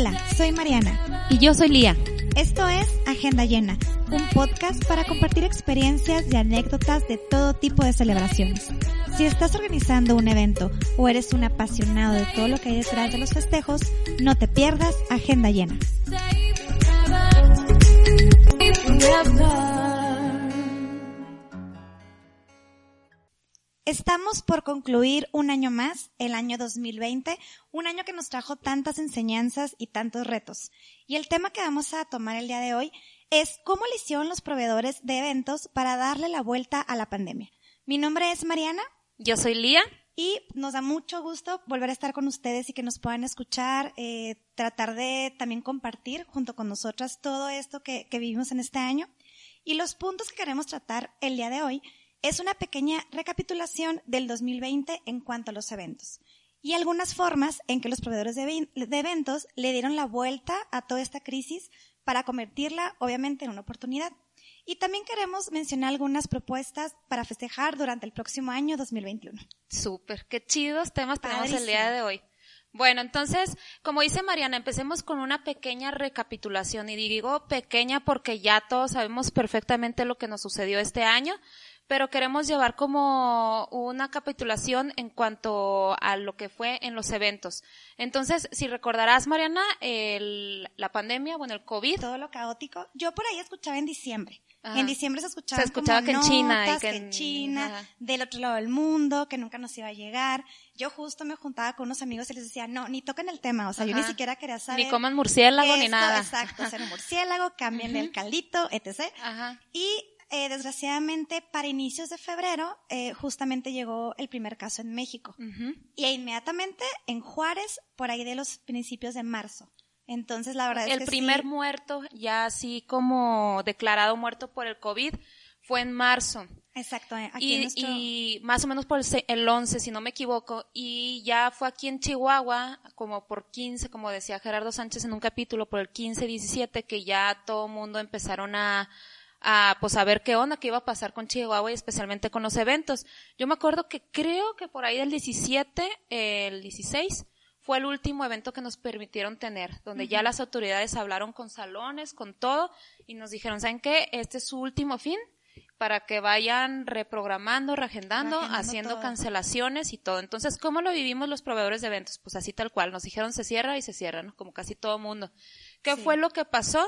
Hola, soy Mariana. Y yo soy Lía. Esto es Agenda Llena, un podcast para compartir experiencias y anécdotas de todo tipo de celebraciones. Si estás organizando un evento o eres un apasionado de todo lo que hay detrás de los festejos, no te pierdas Agenda Llena. Estamos por concluir un año más, el año 2020, un año que nos trajo tantas enseñanzas y tantos retos. Y el tema que vamos a tomar el día de hoy es cómo le hicieron los proveedores de eventos para darle la vuelta a la pandemia. Mi nombre es Mariana. Yo soy Lía. Y nos da mucho gusto volver a estar con ustedes y que nos puedan escuchar, eh, tratar de también compartir junto con nosotras todo esto que, que vivimos en este año. Y los puntos que queremos tratar el día de hoy es una pequeña recapitulación del 2020 en cuanto a los eventos y algunas formas en que los proveedores de, eventos le dieron la vuelta a toda esta crisis para convertirla obviamente en una oportunidad. Y también queremos mencionar algunas propuestas para festejar durante el próximo año 2021. Súper, qué chidos temas tenemos el día de hoy. Bueno, entonces, como dice Mariana, empecemos con una pequeña recapitulación y digo pequeña porque ya todos sabemos perfectamente lo que nos sucedió este año, pero queremos llevar como una capitulación en cuanto a lo que fue en los eventos. Entonces, si recordarás, Mariana, la pandemia, bueno, el COVID. Todo lo caótico. Yo por ahí escuchaba en diciembre. En diciembre se escuchaba, se escuchaba que en China, y que, en China, del otro lado del mundo, que nunca nos iba a llegar. Yo justo me juntaba con unos amigos y les decía, no, ni toquen el tema, o sea, yo ni siquiera quería saber. Ni coman murciélago ni nada. Exacto, ser murciélago, cambien el caldito, etc. Ajá. Y eh, desgraciadamente, para inicios de febrero, eh, justamente llegó el primer caso en México. Y inmediatamente en Juárez, por ahí de los principios de marzo. Entonces, la verdad es que El primer muerto, ya así como declarado muerto por el COVID, fue en marzo. Exacto, eh, aquí y, en nuestro... y más o menos por el 11, si no me equivoco, y ya fue aquí en Chihuahua, como por 15, como decía Gerardo Sánchez en un capítulo, por el 15-17, que ya todo el mundo empezaron a, a pues a ver qué onda, qué iba a pasar con Chihuahua y especialmente con los eventos. Yo me acuerdo que creo que por ahí del 17, el 16, fue el último evento que nos permitieron tener, donde ya las autoridades hablaron con salones, con todo, y nos dijeron, ¿saben qué? Este es su último fin para que vayan reprogramando, reagendando, haciendo cancelaciones y todo. Entonces, ¿cómo lo vivimos los proveedores de eventos? Pues así tal cual. Nos dijeron se cierra y se cierra, ¿no? Como casi todo mundo. ¿Qué fue lo que pasó?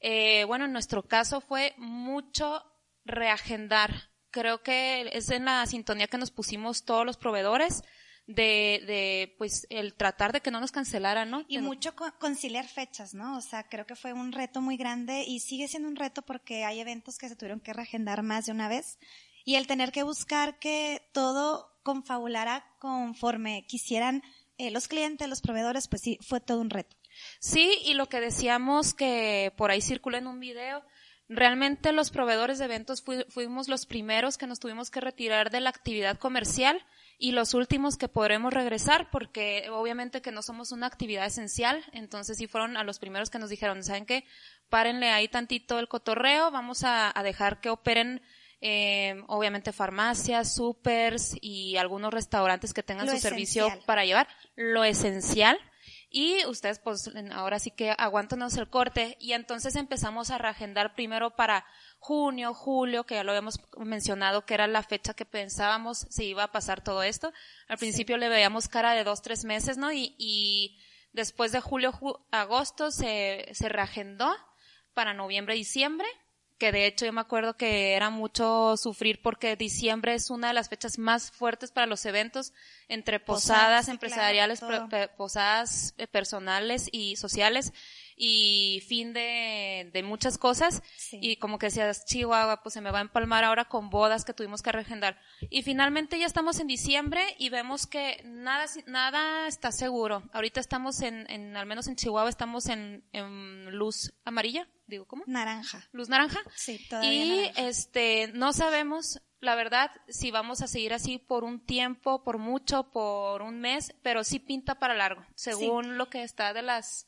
Eh, bueno, en nuestro caso fue mucho reagendar. Creo que es en la sintonía que nos pusimos todos los proveedores de, de pues el tratar de que no nos cancelaran, ¿no? Y mucho conciliar fechas, ¿no? O sea, creo que fue un reto muy grande y sigue siendo un reto porque hay eventos que se tuvieron que reagendar más de una vez y el tener que buscar que todo confabulara conforme quisieran eh, los clientes, los proveedores, pues sí, fue todo un reto. Sí, y lo que decíamos que por ahí circula en un video, realmente los proveedores de eventos fuimos los primeros que nos tuvimos que retirar de la actividad comercial y los últimos que podremos regresar porque obviamente que no somos una actividad esencial, entonces sí fueron a los primeros que nos dijeron, ¿saben qué? Párenle ahí tantito el cotorreo, vamos a, dejar que operen eh, obviamente farmacias, supers y algunos restaurantes que tengan su servicio para llevar lo esencial y ustedes pues ahora sí que aguántanos el corte y entonces empezamos a reagendar primero para junio, julio, que ya lo habíamos mencionado que era la fecha que pensábamos si iba a pasar todo esto. Al principio le veíamos cara de dos, tres meses, ¿no? Y, y después de julio, agosto se, se reagendó para noviembre, diciembre que de hecho yo me acuerdo que era mucho sufrir porque diciembre es una de las fechas más fuertes para los eventos entre posadas, empresariales, posadas eh, personales y sociales y fin de, de muchas cosas y como que decías Chihuahua pues se me va a empalmar ahora con bodas que tuvimos que regendar y finalmente ya estamos en diciembre y vemos que nada nada está seguro ahorita estamos en, en al menos en Chihuahua estamos en, en luz amarilla digo, ¿cómo? Naranja. Luz naranja. Sí, todavía Y este, no sabemos, la verdad, si vamos a seguir así por un tiempo, por mucho, por un mes, pero sí pinta para largo, según lo que está de las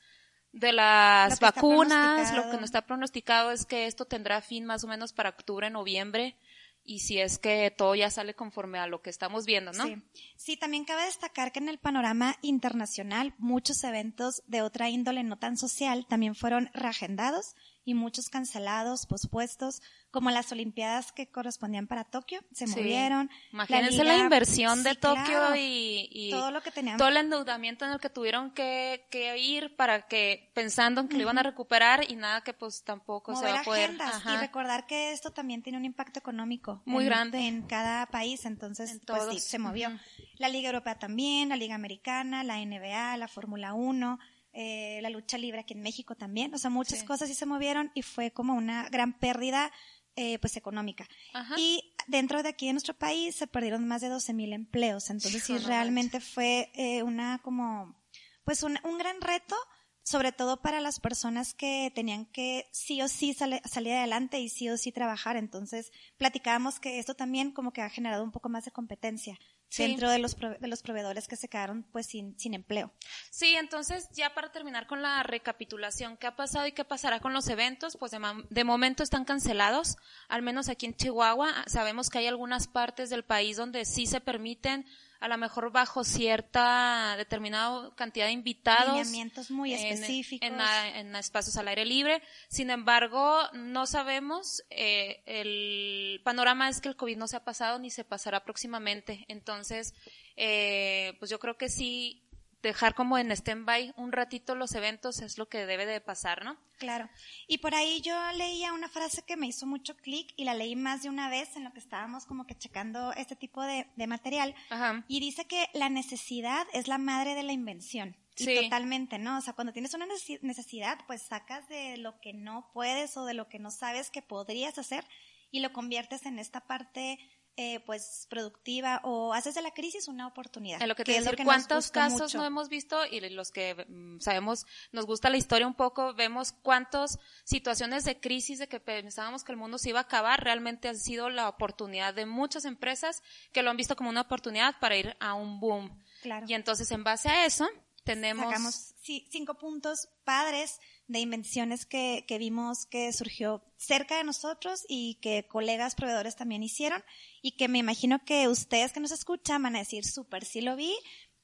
de las vacunas, lo que nos está pronosticado es que esto tendrá fin más o menos para octubre, noviembre y si es que todo ya sale conforme a lo que estamos viendo, ¿no? Sí. sí, también cabe destacar que en el panorama internacional muchos eventos de otra índole no tan social también fueron reagendados y muchos cancelados, pospuestos, como las Olimpiadas que correspondían para Tokio, se Sí. movieron. Imagínense la, liga- inversión de Tokio claro. y, y todo lo que tenían. todo el endeudamiento en el que tuvieron que, que ir para que, pensando en que lo iban a recuperar y nada que pues tampoco se va a poder. y recordar que esto también tiene un impacto económico Muy en- grande. en cada país entonces En pues sí se movió la liga europea también la liga americana la NBA la Fórmula 1 eh, la lucha libre aquí en México también o sea muchas Sí. cosas sí se movieron y fue como una gran pérdida eh, pues económica Ajá. y dentro de aquí de nuestro país se perdieron más de 12 mil empleos entonces sí realmente fue eh, una como pues un, un gran reto sobre todo para las personas que tenían que sí o sí sale- salir adelante y sí o sí trabajar. Entonces, platicábamos que esto también como que ha generado un poco más de competencia Sí. dentro de los, prove- de los proveedores que se quedaron pues sin, sin empleo. Sí, entonces ya para terminar con la recapitulación, ¿qué ha pasado y qué pasará con los eventos? Pues de, de momento están cancelados, al menos aquí en Chihuahua. Sabemos que hay algunas partes del país donde sí se permiten, a lo mejor bajo cierta determinada cantidad de invitados. Lineamientos muy en- específicos. En, a- en espacios al aire libre. Sin embargo, no sabemos, eh, el panorama es que el COVID no se ha pasado ni se pasará próximamente. Entonces, eh, pues yo creo que sí, dejar como en stand-by un ratito los eventos es lo que debe de pasar, ¿no? Claro. Y por ahí yo leía una frase que me hizo mucho clic y la leí más de una vez en lo que estábamos como que checando este tipo de, de material. Ajá. Y dice que la necesidad es la madre de la invención. Y Sí. totalmente, ¿no? O sea, cuando tienes una necesi- necesidad, pues sacas de lo que no puedes o de lo que no sabes que podrías hacer y lo conviertes en esta parte, eh, pues, productiva o haces de la crisis una oportunidad. En lo que te es decir, cuántos casos mucho. no hemos visto y los que mm, sabemos, nos gusta la historia un poco, vemos cuántas situaciones de crisis de que pensábamos que el mundo se iba a acabar, realmente ha sido la oportunidad de muchas empresas que lo han visto como una oportunidad para ir a un boom. Claro. Y entonces en base a eso tenemos Sacamos sí, cinco puntos padres de invenciones que, que vimos que surgió cerca de nosotros y que colegas proveedores también hicieron y que me imagino que ustedes que nos escuchan van a decir, súper, sí lo vi,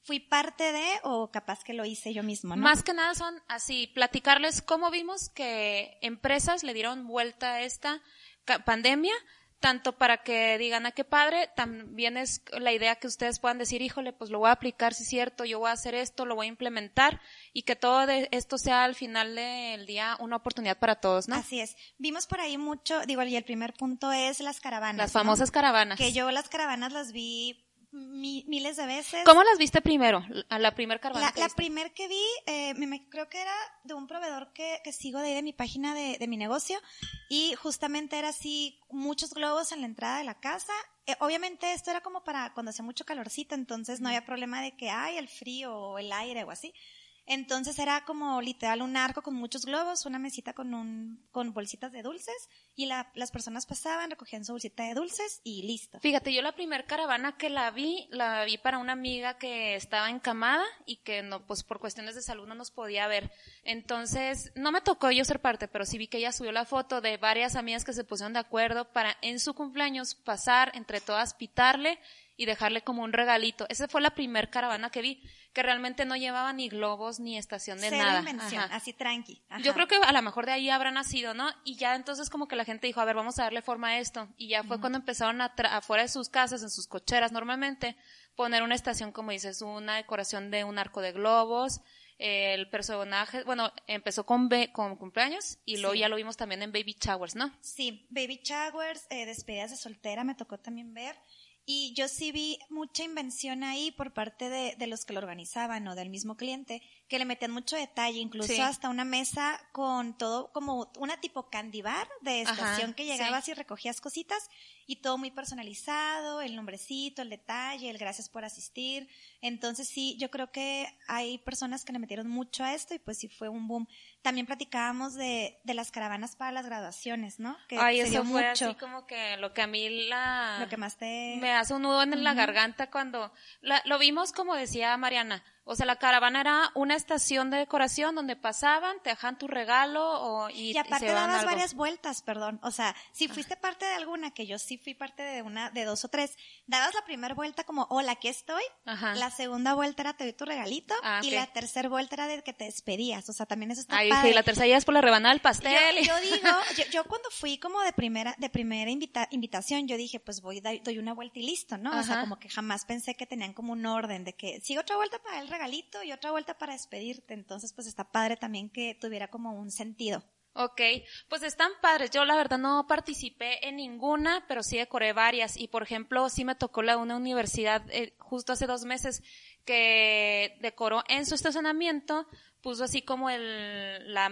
fui parte de o capaz que lo hice yo mismo, ¿no? Más que nada son así, platicarles cómo vimos que empresas le dieron vuelta a esta pandemia, tanto para que digan, a qué padre, también es la idea que ustedes puedan decir, híjole, pues lo voy a aplicar, si es cierto, yo voy a hacer esto, lo voy a implementar, y que todo de esto sea al final del día una oportunidad para todos, ¿no? Así es. Vimos por ahí mucho, digo, y el primer punto es las caravanas. Las ¿no? famosas caravanas. Que yo las caravanas las vi mi- miles de veces. ¿Cómo las viste primero? A la primer caravana. La, que la primer que vi, eh, me- me- creo que era de un proveedor que, que sigo de ahí de mi página de, de mi negocio y justamente era así, muchos globos en la entrada de la casa. Eh, obviamente esto era como para cuando hacía mucho calorcito, entonces no había problema de que hay el frío o el aire o así. Entonces era como literal un arco con muchos globos, una mesita con un, con bolsitas de dulces y la- las personas pasaban, recogían su bolsita de dulces y listo. Fíjate, yo la primer caravana que la vi, la vi para una amiga que estaba encamada y que no, pues por cuestiones de salud no nos podía ver. Entonces, no me tocó yo ser parte, pero sí vi que ella subió la foto de varias amigas que se pusieron de acuerdo para en su cumpleaños pasar entre todas, pitarle y dejarle como un regalito. Esa fue la primer caravana que vi, que realmente no llevaba ni globos ni estación de Cero nada. invención, Ajá. así tranqui. Ajá. Yo creo que a lo mejor de ahí habrá nacido, ¿no? Y ya entonces como que la gente dijo, a ver, vamos a darle forma a esto. Y ya fue cuando empezaron a tra- afuera de sus casas, en sus cocheras normalmente, poner una estación, como dices, una decoración de un arco de globos, el personaje, bueno, empezó con, be- con cumpleaños y luego Sí. ya lo vimos también en Baby Showers, ¿no? Sí, baby showers, eh, despedidas de soltera me tocó también ver. Y yo sí vi mucha invención ahí por parte de, de los que lo organizaban o del mismo cliente, que le metían mucho detalle, incluso Sí. hasta una mesa con todo como una tipo candy bar de Ajá, estación que llegabas sí. y recogías cositas y todo muy personalizado, el nombrecito, el detalle, el gracias por asistir. Entonces sí, yo creo que hay personas que le metieron mucho a esto y pues sí fue un boom. También platicábamos de, de las caravanas para las graduaciones, ¿no? Que Ay, eso fue mucho. así como que lo que a mí la... Lo que más te... me hace un nudo en la garganta cuando la- lo vimos como decía Mariana, O sea, la caravana era una estación de decoración donde pasaban, te dejaban tu regalo o, y, Y aparte se llevaban dabas algo. varias vueltas, perdón. O sea, si fuiste parte de alguna, que yo sí fui parte de una, de dos o tres, dabas la primera vuelta como, hola, aquí estoy. Ajá. La segunda vuelta era te doy tu regalito. Ah, Y la tercera vuelta era de que te despedías. O sea, también eso está Ahí padre. sí, la tercera ya es por la rebanada del pastel. Yo, yo digo, yo, yo cuando fui como de primera, de primera invita- invitación, yo dije, pues voy, doy, una vuelta y listo, ¿no? O sea, como que jamás pensé que tenían como un orden de que sí, otra vuelta para el regalito y otra vuelta para despedirte. Entonces, pues está padre también que tuviera como un sentido. Ok, pues están padres. Yo la verdad no participé en ninguna, pero sí decoré varias. Y por ejemplo, sí me tocó la una universidad eh, justo hace dos meses que decoró en su estacionamiento, puso así como el, la,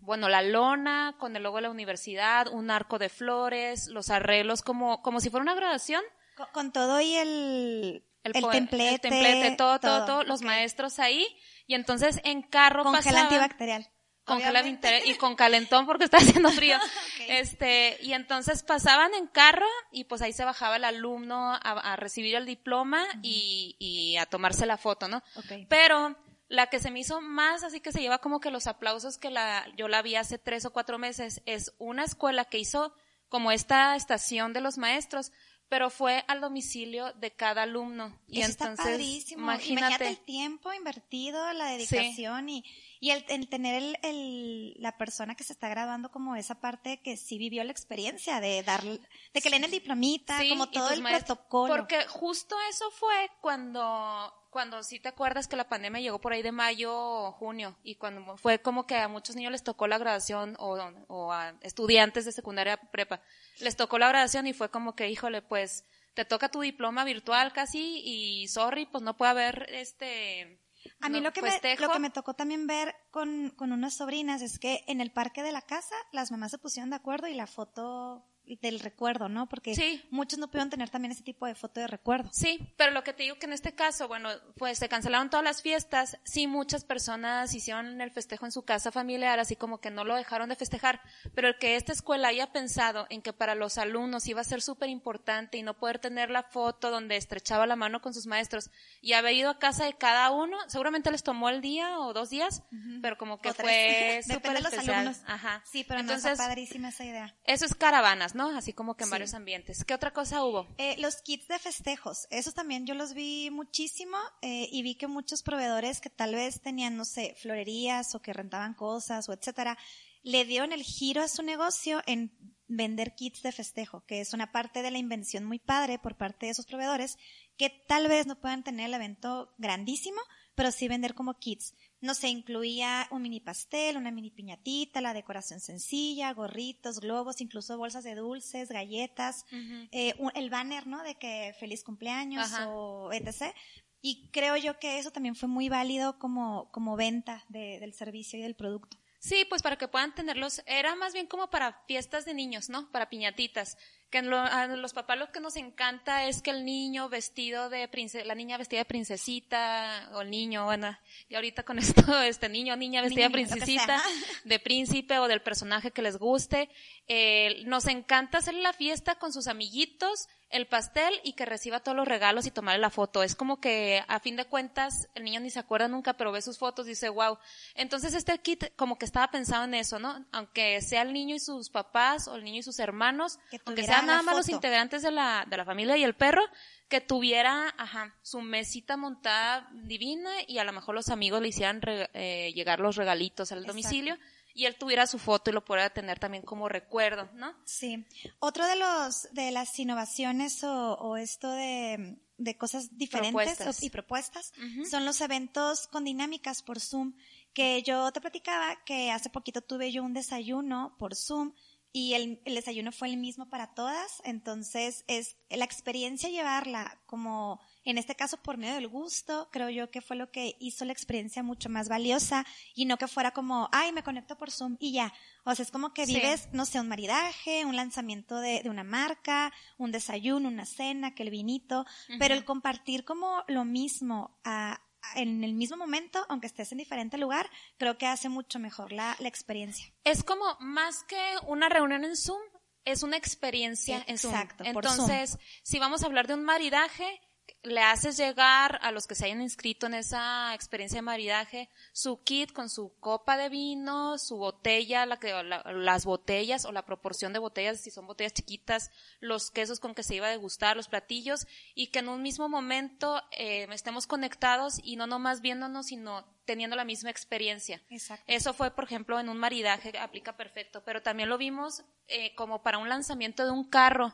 bueno, la lona con el logo de la universidad, un arco de flores, los arreglos como, como si fuera una graduación. Con, con todo y el, el, po- templete. el templete, todo, todo, todo, los maestros ahí. Y entonces en carro Con gel pasaban- antibacterial. con gel antibacterial y con calentón porque está haciendo frío. Este, y entonces pasaban en carro y pues ahí se bajaba el alumno a, a recibir el diploma y, y a tomarse la foto, ¿no? Ok. Pero la que se me hizo más, así que se lleva como que los aplausos que la, yo la vi hace tres o cuatro meses, es una escuela que hizo como esta estación de los maestros, pero fue al domicilio de cada alumno. Y Eso está entonces, padrísimo. imagínate. el tiempo invertido, la dedicación y, y el, el tener el, el- la persona que se está grabando como esa parte que sí vivió la experiencia de dar, de que leen el diplomita, Sí, como todo el protocolo. Porque justo eso fue cuando, cuando sí te acuerdas que la pandemia llegó por ahí de mayo o junio y cuando fue como que a muchos niños les tocó la graduación o, o a estudiantes de secundaria prepa, les tocó la graduación y fue como que, híjole, pues te toca tu diploma virtual casi y sorry, pues no puede haber este... A mí no, lo, que me, lo que me tocó también ver con, con unas sobrinas es que en el parque de la casa las mamás se pusieron de acuerdo y la foto del recuerdo, ¿no? Porque Sí. muchos no pudieron tener también ese tipo de foto de recuerdo. Sí, pero lo que te digo que en este caso, bueno, pues se cancelaron todas las fiestas, sí muchas personas hicieron el festejo en su casa familiar, así como que no lo dejaron de festejar, pero el que esta escuela haya pensado en que para los alumnos iba a ser súper importante y no poder tener la foto donde estrechaba la mano con sus maestros y haber ido a casa de cada uno, seguramente les tomó el día o dos días, pero como que fue súper de los especial. alumnos. Ajá. Sí, pero no Entonces, está padrísima esa idea. eso es caravanas, ¿no? Así como que en Sí. varios ambientes. ¿Qué otra cosa hubo? Eh, los kits de festejos, esos también yo los vi muchísimo eh, y vi que muchos proveedores que tal vez tenían, no sé, florerías o que rentaban cosas o etcétera, le dieron el giro a su negocio en vender kits de festejo, que es una parte de la invención muy padre por parte de esos proveedores que tal vez no puedan tener el evento grandísimo, pero sí vender como kits. No sé, incluía un mini pastel, una mini piñatita, la decoración sencilla, gorritos, globos, incluso bolsas de dulces, galletas, eh, un- el banner, ¿no? De que feliz cumpleaños Ajá. o etc. Y creo yo que eso también fue muy válido como, como venta de- del servicio y del producto. Sí, pues para que puedan tenerlos, era más bien como para fiestas de niños, ¿no? Para piñatitas. Que en lo- a los papás lo que nos encanta es que el niño vestido de princesa, la niña vestida de princesita, o el niño, bueno, y ahorita con esto, este niño niña vestida de Niño, princesita, sea. de príncipe o del personaje que les guste. Eh, nos encanta hacer la fiesta con sus amiguitos, el pastel y que reciba todos los regalos y tomarle la foto. Es como que a fin de cuentas el niño ni se acuerda nunca, pero ve sus fotos y dice, wow. Entonces este kit como que estaba pensado en eso, ¿no? Aunque sea el niño y sus papás o el niño y sus hermanos, Que aunque tuviera nada más los integrantes de la, de la familia y el perro, que tuviera, ajá, su mesita montada divina y a lo mejor los amigos le hicieran re- eh, llegar los regalitos al Exacto. domicilio y él tuviera su foto y lo pudiera tener también como recuerdo, ¿no? Sí. Otro de los, de las innovaciones o, o esto de, de cosas diferentes Propuestas. o- y propuestas son los eventos con dinámicas por Zoom, que yo te platicaba que hace poquito tuve yo un desayuno por Zoom y el, el desayuno fue el mismo para todas, entonces es la experiencia llevarla como en este caso por medio del gusto, creo yo que fue lo que hizo la experiencia mucho más valiosa y no que fuera como, ay, me conecto por Zoom y ya. O sea, es como que Sí. vives, no sé, un maridaje, un lanzamiento de, de una marca, un desayuno, una cena, que el vinito, pero el compartir como lo mismo a- en el mismo momento, aunque estés en diferente lugar, creo que hace mucho mejor la, la experiencia. Es como más que una reunión en Zoom, es una experiencia en Zoom. Exacto, por Entonces, si vamos a hablar de un maridaje, le haces llegar a los que se hayan inscrito en esa experiencia de maridaje su kit con su copa de vino, su botella, la que, las botellas o la proporción de botellas, si son botellas chiquitas, los quesos con que se iba a degustar, los platillos, y que en un mismo momento eh, estemos conectados y no nomás viéndonos, sino teniendo la misma experiencia. Exacto. Eso fue, por ejemplo, en un maridaje, aplica perfecto, pero también lo vimos eh, como para un lanzamiento de un carro,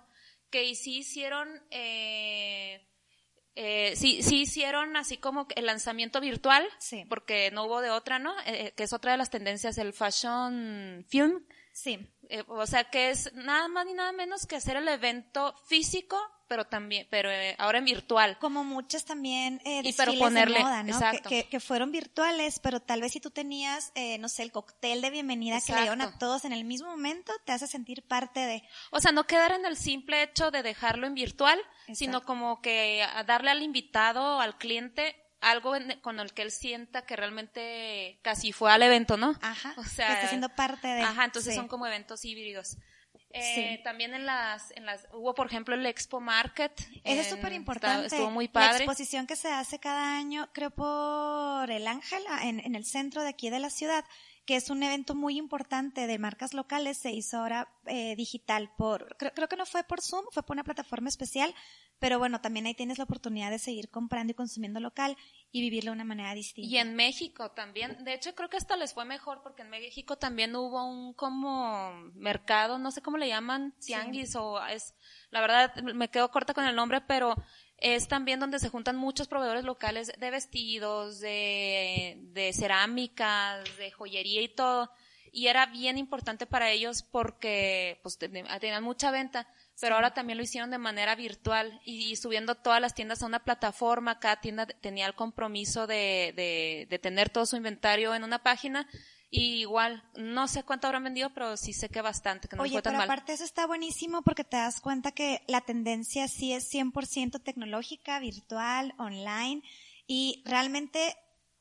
que sí hicieron... Eh, eh, sí, sí hicieron así como el lanzamiento virtual, Sí. porque no hubo de otra, ¿no? Eh, que es otra de las tendencias, el fashion film. Sí. Eh, o sea, que es nada más ni nada menos que hacer el evento físico, pero también, pero eh, ahora en virtual. Como muchas también eh, Y pero ponerle- de moda, ¿no? exacto. Que, que- que fueron virtuales, pero tal vez si tú tenías, eh, no sé, el cóctel de bienvenida que le dieron a todos en el mismo momento, te hace sentir parte de... O sea, no quedar en el simple hecho de dejarlo en virtual, sino como que darle al invitado, al cliente, algo en- con el que él sienta que realmente casi fue al evento, ¿no? Ajá. O sea, que está siendo parte de... Ajá, entonces sí. son como eventos híbridos. Eh, Sí. También en las, en las, hubo por ejemplo el Expo Market. Eso es súper importante. Estuvo muy La padre. exposición que se hace cada año, creo por el Ángel, ah, en, en el centro de aquí de la ciudad, que es un evento muy importante de marcas locales, se hizo ahora eh, digital por, creo, creo que no fue por Zoom, fue por una plataforma especial, pero bueno, también ahí tienes la oportunidad de seguir comprando y consumiendo local y vivirlo de una manera distinta. Y en México también. De hecho, creo que hasta les fue mejor porque en México también hubo un como mercado, no sé cómo le llaman, Sí. tianguis o es, la verdad me quedo corta con el nombre, pero es también donde se juntan muchos proveedores locales de vestidos, de, de cerámicas, de joyería y todo. Y era bien importante para ellos porque pues ten- tenían mucha venta, pero ahora también lo hicieron de manera virtual y, y subiendo todas las tiendas a una plataforma, cada tienda tenía el compromiso de, de, de tener todo su inventario en una página y igual, no sé cuánto habrán vendido, pero sí sé que bastante, que no Oye, fue tan pero mal. aparte eso está buenísimo porque te das cuenta que la tendencia sí es 100% tecnológica, virtual, online y realmente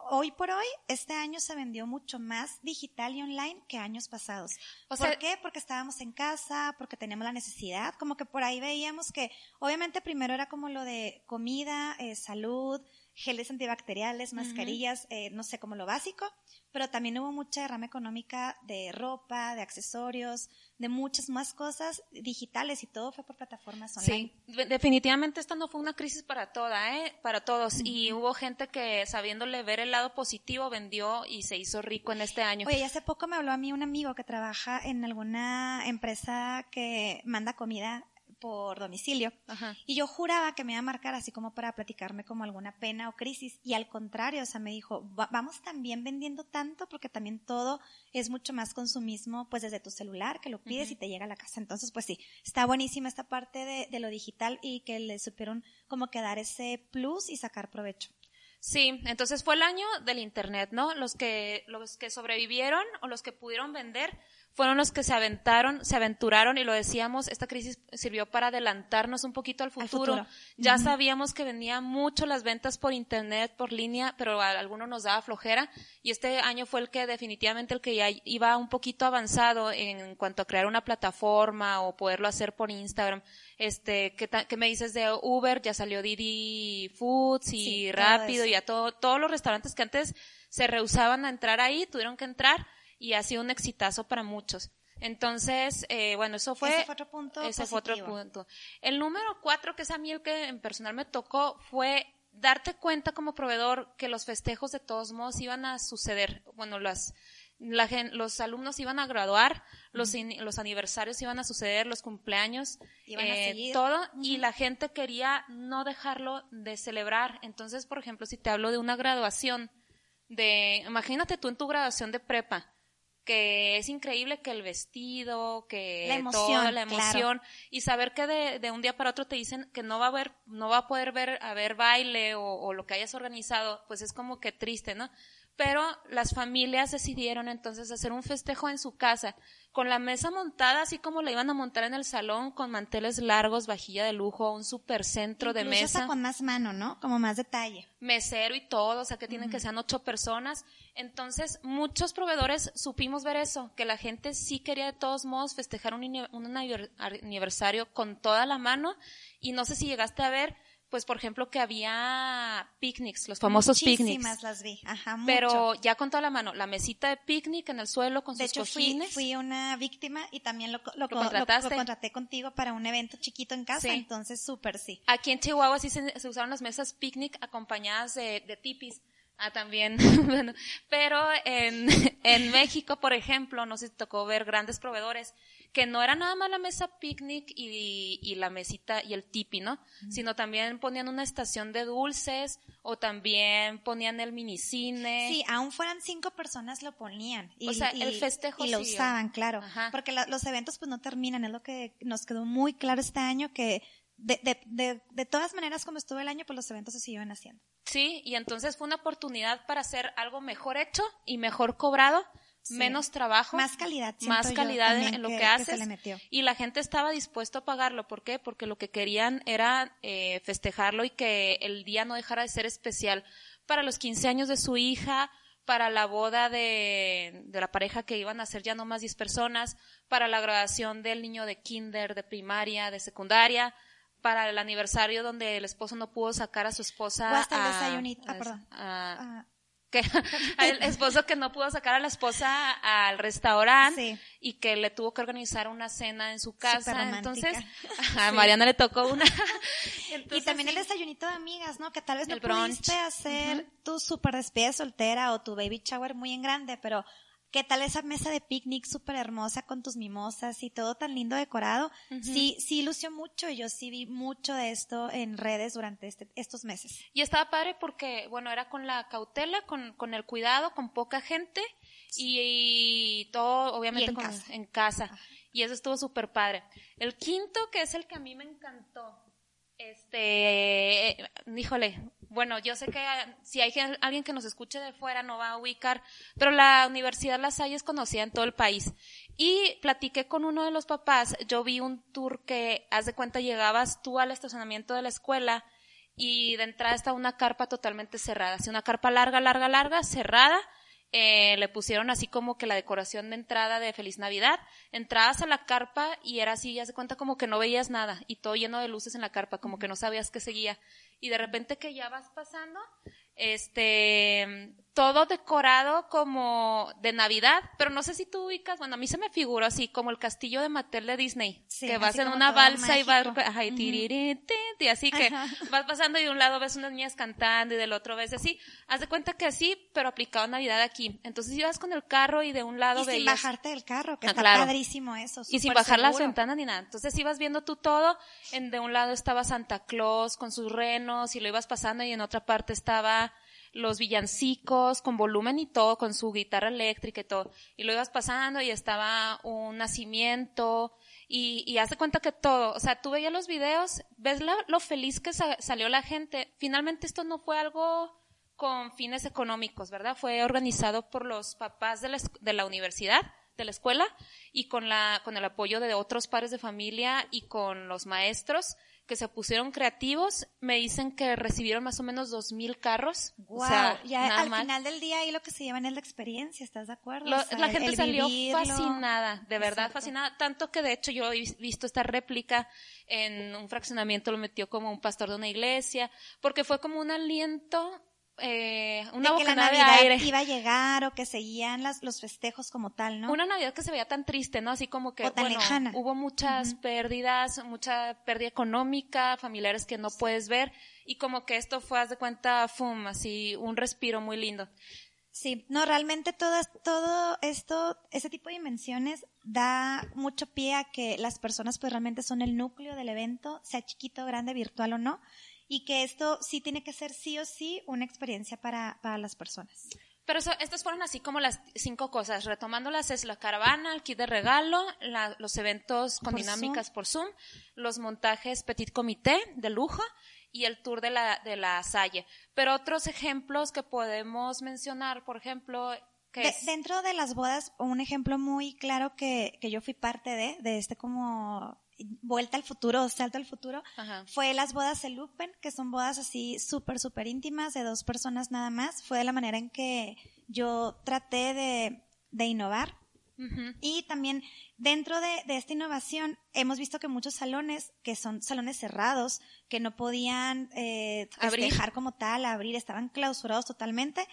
hoy por hoy este año se vendió mucho más digital y online que años pasados. O ¿Por sea- qué? Porque estábamos en casa, porque teníamos la necesidad, como que por ahí veíamos que obviamente primero era como lo de comida, eh, salud, geles antibacteriales, mascarillas, eh, no sé, como lo básico, pero también hubo mucha derrama económica de ropa, de accesorios, de muchas más cosas digitales y todo fue por plataformas online. Sí, de- definitivamente esta no fue una crisis para toda, ¿eh? Para todos. Y hubo gente que sabiéndole ver el lado positivo vendió y se hizo rico en este año. Oye, hace poco me habló a mí un amigo que trabaja en alguna empresa que manda comida por domicilio. Ajá. Y yo juraba que me iba a marcar así como para platicarme como alguna pena o crisis. Y al contrario, o sea, me dijo, "Va- vamos también vendiendo tanto porque también todo es mucho más consumismo, pues desde tu celular, que lo pides y te llega a la casa. Entonces, pues sí, está buenísima esta parte de, de lo digital y que le supieron como que dar ese plus y sacar provecho. Sí, entonces fue el año del internet, ¿no? Los que los que sobrevivieron o los que pudieron vender fueron los que se aventaron, se aventuraron y lo decíamos, esta crisis sirvió para adelantarnos un poquito al Al futuro. Ya sabíamos que venían mucho las ventas por internet, por línea, pero a algunos nos daba flojera y este año fue el que definitivamente el que ya iba un poquito avanzado en cuanto a crear una plataforma o poderlo hacer por Instagram. Este, ¿qué, qué me dices de Uber? Ya salió Didi Foods y Sí, Rápido y a todo, todos los restaurantes que antes se rehusaban a entrar ahí, tuvieron que entrar y ha sido un exitazo para muchos. Entonces, eh, bueno, eso fue, Ese fue otro punto ese fue otro punto. El número cuatro, que es a mí el que en personal me tocó, fue darte cuenta como proveedor que los festejos de todos modos iban a suceder. Bueno, las, la gen- los alumnos iban a graduar, los, los aniversarios iban a suceder, los cumpleaños, Iban a eh, seguir. todo, y la gente quería no dejarlo de celebrar. Entonces, por ejemplo, si te hablo de una graduación, de, imagínate tú en tu graduación de prepa, que es increíble que el vestido, que La emoción, todo, la claro. emoción, y saber que de, de un día para otro te dicen que no va a haber, no va a poder ver, haber baile o, o lo que hayas organizado, pues es como que triste, ¿no? Pero las familias decidieron entonces hacer un festejo en su casa, con la mesa montada así como la iban a montar en el salón, con manteles largos, vajilla de lujo, un supercentro de Incluso hasta mesa con más mano, ¿no? Como más detalle. mesero y todo, o sea que tienen que ser ocho personas. Entonces, muchos proveedores supimos ver eso, que la gente sí quería de todos modos festejar un, un aniver- aniversario con toda la mano y no sé si llegaste a ver, pues por ejemplo que había picnics, los famosos Muchísimas picnics. las vi, ajá, Pero ya con toda la mano, la mesita de picnic en el suelo con De sus hecho, fui, cojines. fui una víctima y también lo, lo, lo- contrataste? lo contraté contigo para un evento chiquito en casa, Sí. entonces súper sí. Aquí en Chihuahua sí se, se usaron las mesas picnic acompañadas de, de tipis. Ah, también. bueno, pero en, en México, por ejemplo, no te tocó ver grandes proveedores que no era nada más la mesa picnic y, y la mesita y el tipi, ¿no? Sino también ponían una estación de dulces o también ponían el minicine. Sí, aún fueran cinco personas lo ponían. Y, O sea, el festejo Y lo siguió. usaban, claro. Ajá. Porque la- los eventos pues no terminan, es lo que nos quedó muy claro este año que de, de, de, de todas maneras como estuvo el año pues los eventos se siguieron haciendo. Sí, y entonces fue una oportunidad para hacer algo mejor hecho y mejor cobrado, Sí. menos trabajo. Más calidad, más calidad en, lo que, que haces y la gente estaba dispuesto a pagarlo. ¿Por qué? Porque lo que querían era eh, festejarlo y que el día no dejara de ser especial para los 15 años de su hija, para la boda de, de la pareja que iban a ser ya no más 10 personas, para la graduación del niño de kinder, de primaria, de secundaria, para el aniversario donde el esposo no pudo sacar a su esposa O hasta el a- desayunito. Ah, a- perdón. a- Ah, que el esposo que no pudo sacar a la esposa al restaurante Sí. y que le tuvo que organizar una cena en su casa. Entonces, a Mariana le tocó una. y también el desayunito de amigas, ¿no? Que tal vez no brunch. pudiste hacer tu super despedida soltera o tu baby shower muy en grande, pero ¿qué tal esa mesa de picnic súper hermosa con tus mimosas y todo tan lindo decorado? Sí, sí lució mucho y yo sí vi mucho de esto en redes durante este, estos meses. Y estaba padre porque, bueno, era con la cautela, con, con el cuidado, con poca gente y, y todo, obviamente, en con- casa. en casa. Y eso estuvo súper padre. El quinto, que es el que a mí me encantó, este, eh, híjole, bueno, yo sé que ah, si hay alguien que nos escuche de fuera no va a ubicar, pero la Universidad La Salle es conocida en todo el país. Y platiqué con uno de los papás, yo vi un tour que, haz de cuenta, llegabas tú al estacionamiento de la escuela y de entrada estaba una carpa totalmente cerrada, así una carpa larga, larga, larga, cerrada. Eh, le pusieron así como que la decoración de entrada de Feliz Navidad. Entrabas a la carpa y era así, ya se cuenta como que no veías nada y todo lleno de luces en la carpa, como que no sabías qué seguía. Y de repente que ya vas pasando, este, todo decorado como de Navidad, pero no sé si tú ubicas, bueno, a mí se me figuró así como el castillo de Mattel de Disney, Sí, que vas en una balsa y vas, ajá, y y así que Ajá. vas pasando y de un lado ves unas niñas cantando y del otro ves así. Haz de cuenta que así, pero aplicado a Navidad aquí. Entonces ibas con el carro y de un lado Y sin veías... bajarte del carro, que Ah, está claro. padrísimo eso. Y sin bajar las seguro. ventanas ni nada. Entonces ibas viendo tú todo. En, de un lado estaba Santa Claus con sus renos y lo ibas pasando y en otra parte estaba los villancicos con volumen y todo, con su guitarra eléctrica y todo. Y lo ibas pasando y estaba un nacimiento y, y haz de cuenta que todo, o sea, tú veías los videos, ves lo feliz que sa- salió la gente. Finalmente esto no fue algo con fines económicos, ¿verdad? Fue organizado por los papás de la, de la universidad, de la escuela, y con la, con el apoyo de otros padres de familia y con los maestros que se pusieron creativos. Me dicen que recibieron más o menos dos mil carros. Wow, o sea, ya al mal. final del día ahí lo que se llevan es la experiencia, ¿estás de acuerdo? Lo- O sea, la gente salió vivirlo. fascinada, de verdad Exacto. fascinada, tanto que de hecho yo he vis- visto esta réplica en un fraccionamiento, lo metió como un pastor de una iglesia, porque fue como un aliento, eh, una de que la bocanada de Navidad aire. iba a llegar o que seguían las, los festejos como tal, ¿no? Una Navidad que se veía tan triste, ¿no? Así como que, O tan bueno, lejana. hubo muchas pérdidas, mucha pérdida económica, familiares que no puedes ver, y como que esto fue, haz de cuenta, fum, así, un respiro muy lindo. Sí, no, realmente todo, todo esto, ese tipo de dimensiones da mucho pie a que las personas pues realmente son el núcleo del evento, sea chiquito, grande, virtual o no, y que esto sí tiene que ser sí o sí una experiencia para, para las personas. Pero eso- estas fueron así como las cinco cosas. Retomándolas es la caravana, el kit de regalo, la- los eventos con Por dinámicas por Zoom, los montajes petit comité de lujo y el tour de la, de la Salle. Pero otros ejemplos que podemos mencionar, por ejemplo, que De- es- dentro de las bodas, un ejemplo muy claro que, que yo fui parte de, de este como vuelta al futuro salto al futuro, Ajá. fue las bodas Elupen, que son bodas así súper, súper íntimas de dos personas nada más. Fue de la manera en que yo traté de, de innovar Y también dentro de, esta innovación hemos visto que muchos salones, que son salones cerrados, que no podían eh, dejar como tal, abrir, estaban clausurados totalmente,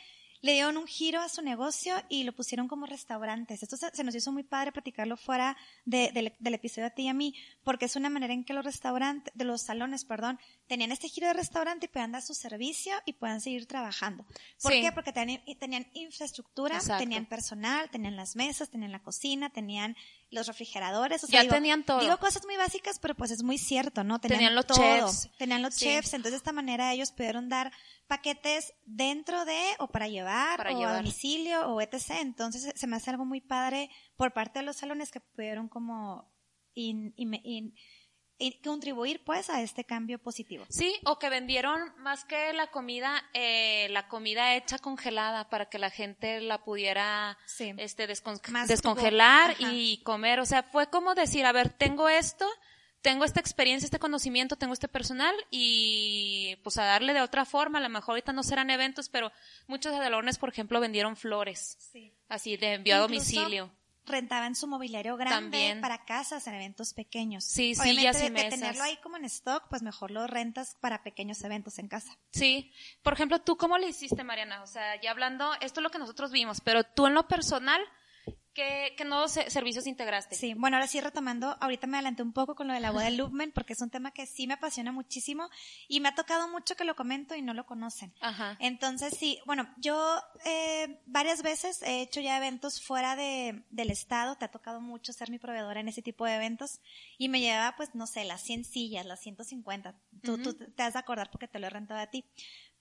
le dieron un giro a su negocio y lo pusieron como restaurantes. Esto se, nos hizo muy padre platicarlo fuera del, episodio a ti y a mí, porque es una manera en que los restaurantes, de los salones, perdón, tenían este giro de restaurante y puedan dar su servicio y puedan seguir trabajando. ¿Por qué? Porque tenían, tenían infraestructura, tenían personal, tenían las mesas, tenían la cocina, tenían los refrigeradores. O sea, ya tenían todo. Digo cosas muy básicas, pero pues es muy cierto, ¿no? Tenían, los chefs. Tenían los chefs. Entonces, de esta manera ellos pudieron dar paquetes dentro de o para llevar o a domicilio o etc. Entonces, se me hace algo muy padre por parte de los salones que pudieron como in, y contribuir pues a este cambio positivo. Sí, o que vendieron más que la comida, eh, la comida hecha congelada para que la gente la pudiera este, descongelar y comer. O sea, fue como decir, a ver, tengo esto, tengo esta experiencia, este conocimiento, tengo este personal y pues a darle de otra forma. A lo mejor ahorita no serán eventos, pero muchos de salones, por ejemplo, vendieron flores. Así de envío a domicilio rentaban su mobiliario grande para casas en eventos pequeños. Sí, sí, ya de, de tenerlo ahí como en stock, pues mejor lo rentas para pequeños eventos en casa. Sí. Por ejemplo, ¿tú cómo le hiciste, Mariana? O sea, ya hablando, esto es lo que nosotros vimos, pero tú en lo personal, ¿Qué, nuevos servicios integraste? Sí, bueno, ahora sí retomando, ahorita me adelanté un poco con lo de la boda de Loopman porque es un tema que sí me apasiona muchísimo y me ha tocado mucho que lo comento y no lo conocen. Ajá. Entonces sí, bueno, yo eh, varias veces he hecho ya eventos fuera de, del estado, te ha tocado mucho ser mi proveedora en ese tipo de eventos y me llevaba pues, no sé, las 100 sillas, las 150, tú, tú te vas a acordar porque te lo he rentado a ti.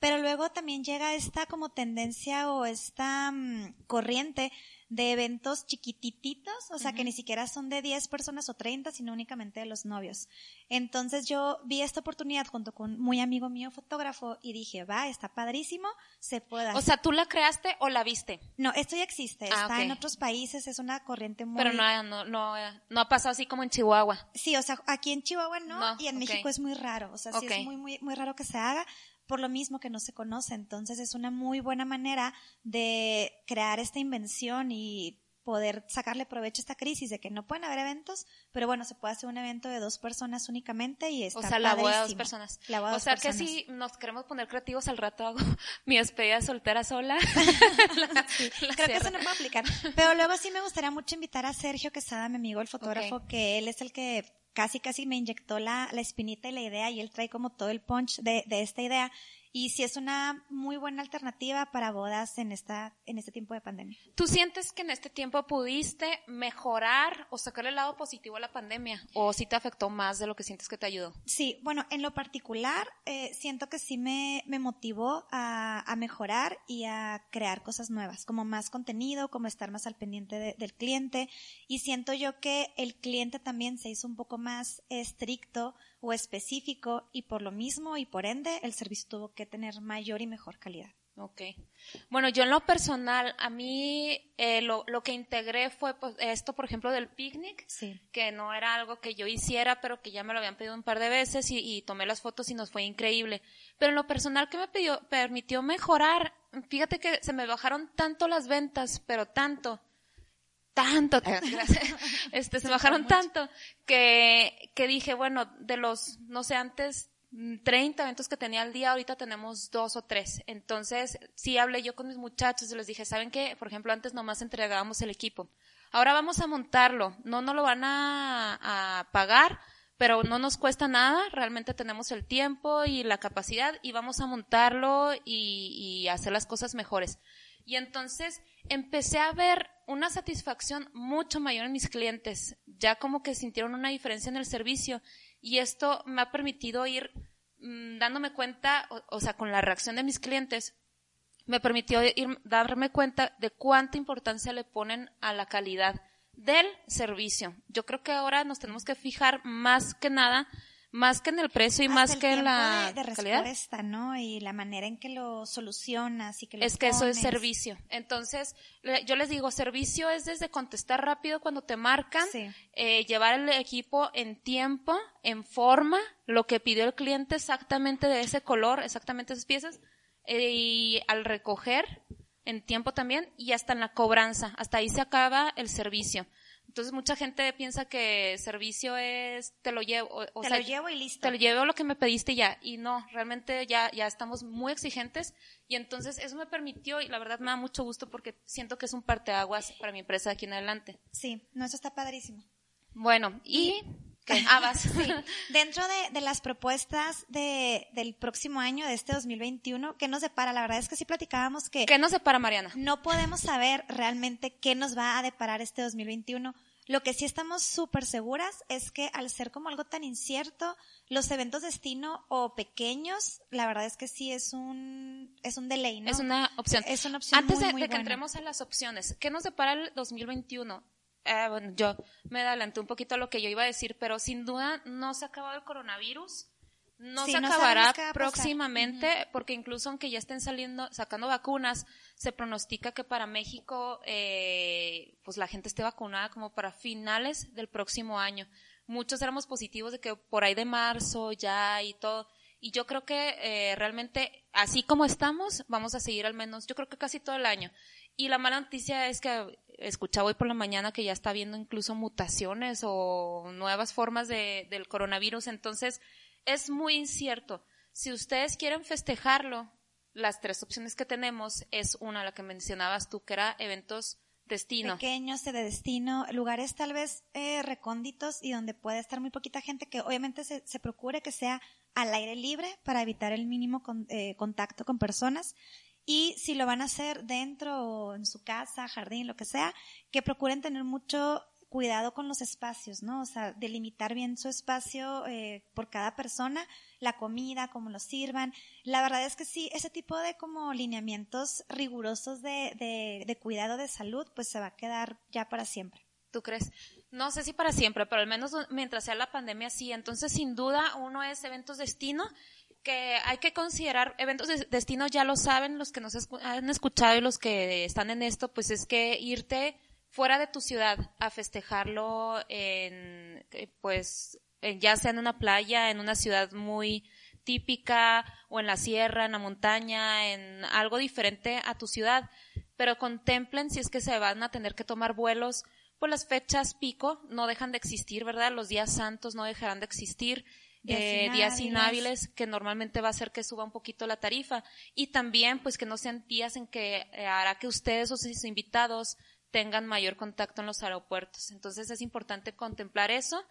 Pero luego también llega esta como tendencia o esta mm, corriente de eventos chiquitititos, o sea, que ni siquiera son de 10 personas o 30, sino únicamente de los novios. Entonces yo vi esta oportunidad junto con un muy amigo mío fotógrafo y dije, va, está padrísimo, se puede hacer. O sea, ¿tú la creaste o la viste? No, esto ya existe, ah, está en otros países, es una corriente muy... Pero no, no, no, no ha pasado así como en Chihuahua. Sí, o sea, aquí en Chihuahua no, y en México es muy raro, o sea, sí es muy, muy, muy raro que se haga, por lo mismo que no se conoce. Entonces es una muy buena manera de crear esta invención y poder sacarle provecho a esta crisis de que no pueden haber eventos, pero bueno, se puede hacer un evento de dos personas únicamente y está O sea, la boda de dos personas. o sea, que si nos queremos poner creativos al rato hago mi despedida soltera sola. creo que eso no puede aplicar. Pero luego sí me gustaría mucho invitar a Sergio Quesada, mi amigo el fotógrafo, que él es el que casi casi me inyectó la, la espinita y la idea y él trae como todo el punch de, de esta idea y si es una muy buena alternativa para bodas en esta en este tiempo de pandemia. ¿Tú sientes que en este tiempo pudiste mejorar o sacar el lado positivo a la pandemia o si te afectó más de lo que sientes que te ayudó? Sí, bueno, en lo particular eh, siento que sí me, me motivó a, a, mejorar y a crear cosas nuevas, como más contenido, como estar más al pendiente del cliente y siento yo que el cliente también se hizo un poco más estricto o específico y por lo mismo y por ende el servicio tuvo que tener mayor y mejor calidad. Ok. Bueno, yo en lo personal, a mí eh, lo, lo, que integré fue pues, esto, por ejemplo, del picnic, sí. que no era algo que yo hiciera, pero que ya me lo habían pedido un par de veces y, y tomé las fotos y nos fue increíble. Pero en lo personal que me pidió, permitió mejorar, fíjate que se me bajaron tanto las ventas, pero tanto, tanto, este, se bajaron tanto que, que dije, bueno, de los, no sé, antes 30 eventos que tenía al día, ahorita tenemos dos o tres. Entonces, sí hablé yo con mis muchachos y les dije, ¿saben qué? Por ejemplo, antes nomás entregábamos el equipo. Ahora vamos a montarlo. No nos lo van a, a pagar, pero no nos cuesta nada. Realmente tenemos el tiempo y la capacidad y vamos a montarlo y, y hacer las cosas mejores. Y entonces empecé a ver una satisfacción mucho mayor en mis clientes, ya como que sintieron una diferencia en el servicio y esto me ha permitido ir mm, dándome cuenta, o, sea, con la reacción de mis clientes, me permitió ir darme cuenta de cuánta importancia le ponen a la calidad del servicio. Yo creo que ahora nos tenemos que fijar más que nada más que en el precio y más que en la de, de respuesta, ¿no? Y la manera en que lo solucionas y que lo Es que eso es servicio. Entonces, yo les digo, servicio es desde contestar rápido cuando te marcan, eh, llevar el equipo en tiempo, en forma, lo que pidió el cliente exactamente de ese color, exactamente esas piezas, eh, y al recoger, en tiempo también y hasta en la cobranza. Hasta ahí se acaba el servicio. Entonces mucha gente piensa que servicio es te lo llevo, te lo llevo y listo. Te lo llevo lo que me pediste ya y no, realmente ya ya estamos muy exigentes y entonces eso me permitió y la verdad me da mucho gusto porque siento que es un parteaguas para mi empresa de aquí en adelante. Sí, no eso está padrísimo. Bueno, y Ah, sí. Dentro de, de, las propuestas de, del próximo año, de este 2021, ¿qué nos depara? La verdad es que sí platicábamos que... ¿Qué nos depara, Mariana? No podemos saber realmente qué nos va a deparar este 2021. Lo que sí estamos súper seguras es que al ser como algo tan incierto, los eventos destino o pequeños, la verdad es que sí es un, es un delay, ¿no? Es una opción. Es una opción Antes de, de que entremos en las opciones, ¿qué nos depara el 2021? Eh, bueno, yo me adelanté un poquito a lo que yo iba a decir, pero sin duda no se ha acabado el coronavirus. No se acabará próximamente, porque incluso aunque ya estén saliendo, sacando vacunas, se pronostica que para México, eh, pues la gente esté vacunada como para finales del próximo año. Muchos éramos positivos de que por ahí de marzo ya y todo. Y yo creo que eh, realmente, así como estamos, vamos a seguir al menos, yo creo que casi todo el año. Y la mala noticia es que escuchaba hoy por la mañana que ya está habiendo incluso mutaciones o nuevas formas de, del coronavirus, entonces es muy incierto. Si ustedes quieren festejarlo, las tres opciones que tenemos es una, la que mencionabas tú, que era eventos destino. Pequeños de destino, lugares tal vez eh, recónditos y donde puede estar muy poquita gente, que obviamente se, se procure que sea al aire libre para evitar el mínimo eh, contacto con personas y si lo van a hacer dentro o en su casa, jardín, lo que sea, que procuren tener mucho cuidado con los espacios, ¿no? O sea, delimitar bien su espacio eh, por cada persona, la comida, cómo lo sirvan. La verdad es que sí, ese tipo de como lineamientos rigurosos de, de, de cuidado de salud, pues se va a quedar ya para siempre. ¿Tú crees? No sé si para siempre, pero al menos mientras sea la pandemia sí. Entonces, sin duda, uno es eventos destino que hay que considerar eventos de destino, ya lo saben los que nos han escuchado y los que están en esto, pues es que irte fuera de tu ciudad a festejarlo en, eh, pues, ya sea en una playa, en una ciudad muy típica, o en la sierra, en la montaña, en algo diferente a tu ciudad, pero contemplen si es que se van a tener que tomar vuelos, pues las fechas pico no dejan de existir, ¿verdad? Los días santos no dejarán de existir eh, días inhábiles que normalmente va a hacer que suba un poquito la tarifa y también pues que no sean días en que eh, hará que ustedes o sus invitados tengan mayor contacto en los aeropuertos. Entonces es importante contemplar eso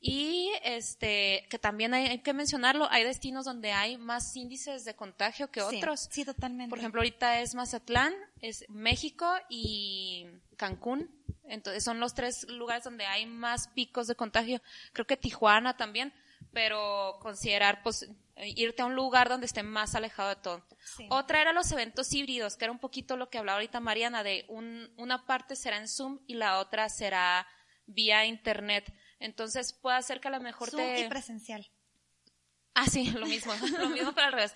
y este que también hay, que mencionarlo, hay destinos donde hay más índices de contagio que otros. Sí, totalmente. Por ejemplo, ahorita es Mazatlán, es México y Cancún. Entonces son los tres lugares donde hay más picos de contagio. Creo que Tijuana también pero considerar pues irte a un lugar donde esté más alejado de todo. Otra era los eventos híbridos, que era un poquito lo que hablaba ahorita Mariana, de un, una parte será en Zoom y la otra será vía internet. Entonces puede ser que a lo mejor Zoom y presencial. Ah, sí, lo mismo, lo mismo pero al revés.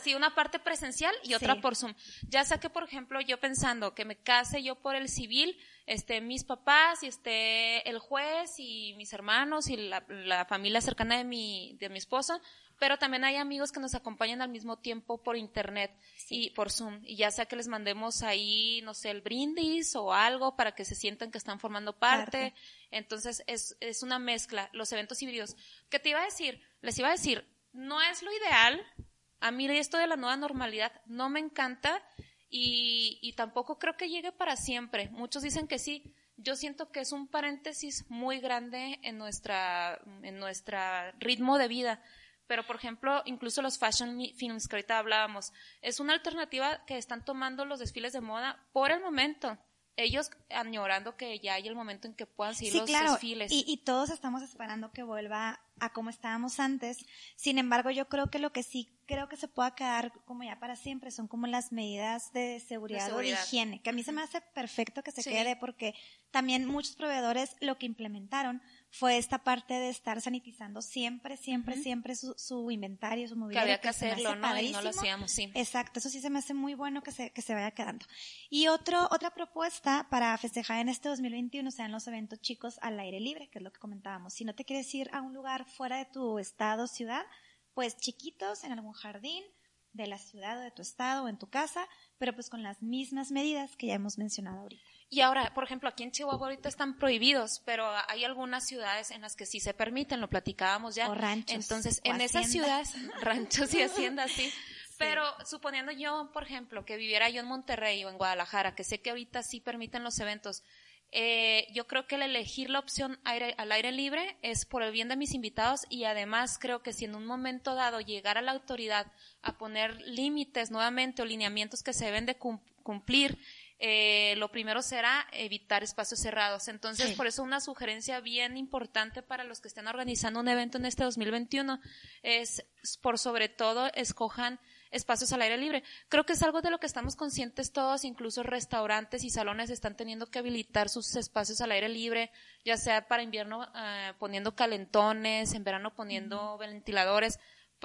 sí, una parte presencial y otra por Zoom. Ya sé que, por ejemplo, yo pensando que me case yo por el civil, este, mis papás y este, el juez y mis hermanos y la, la familia cercana de mi, de mi esposo, pero también hay amigos que nos acompañan al mismo tiempo por internet y por Zoom. Y ya sea que les mandemos ahí, no sé, el brindis o algo para que se sientan que están formando parte. Entonces es, es una mezcla, los eventos híbridos. ¿Qué te iba a decir? Les iba a decir, no es lo ideal. A mí esto de la nueva normalidad no me encanta y, tampoco creo que llegue para siempre. Muchos dicen que sí. Yo siento que es un paréntesis muy grande en nuestra, en nuestra ritmo de vida. Pero, por ejemplo, incluso los fashion films que ahorita hablábamos, es una alternativa que están tomando los desfiles de moda por el momento ellos añorando que ya hay el momento en que puedan seguir los desfiles. Y, y todos estamos esperando que vuelva a como estábamos antes. Sin embargo, yo creo que lo que sí creo que se pueda quedar como ya para siempre son como las medidas de seguridad, o de higiene, que a mí se me hace perfecto que se quede porque también muchos proveedores lo que implementaron fue esta parte de estar sanitizando siempre, siempre, siempre su, su, inventario, su mobiliario. Que había que, hacerlo, ¿no? Y no lo hacíamos, sí. Exacto, eso sí se me hace muy bueno que se, que se vaya quedando. Y otro, otra propuesta para festejar en este 2021 sean los eventos chicos al aire libre, que es lo que comentábamos. Si no te quieres ir a un lugar fuera de tu estado, ciudad, pues chiquitos, en algún jardín, de la ciudad o de tu estado o en tu casa, pero pues con las mismas medidas que ya hemos mencionado ahorita. Y ahora, por ejemplo, aquí en Chihuahua ahorita están prohibidos, pero hay algunas ciudades en las que sí se permiten, lo platicábamos ya. O ranchos. Entonces, o en esas ciudades, ranchos y haciendas, sí. Pero suponiendo yo, por ejemplo, que viviera yo en Monterrey o en Guadalajara, que sé que ahorita sí permiten los eventos, eh, yo creo que el elegir la opción aire- al aire libre es por el bien de mis invitados y además creo que si en un momento dado llegara la autoridad a poner límites nuevamente o lineamientos que se deben de cum- cumplir, eh, lo primero será evitar espacios cerrados. Entonces, Sí. por eso una sugerencia bien importante para los que estén organizando un evento en este 2021 es, por sobre todo, escojan espacios al aire libre. Creo que es algo de lo que estamos conscientes todos, incluso restaurantes y salones están teniendo que habilitar sus espacios al aire libre, ya sea para invierno eh, poniendo calentones, en verano poniendo ventiladores,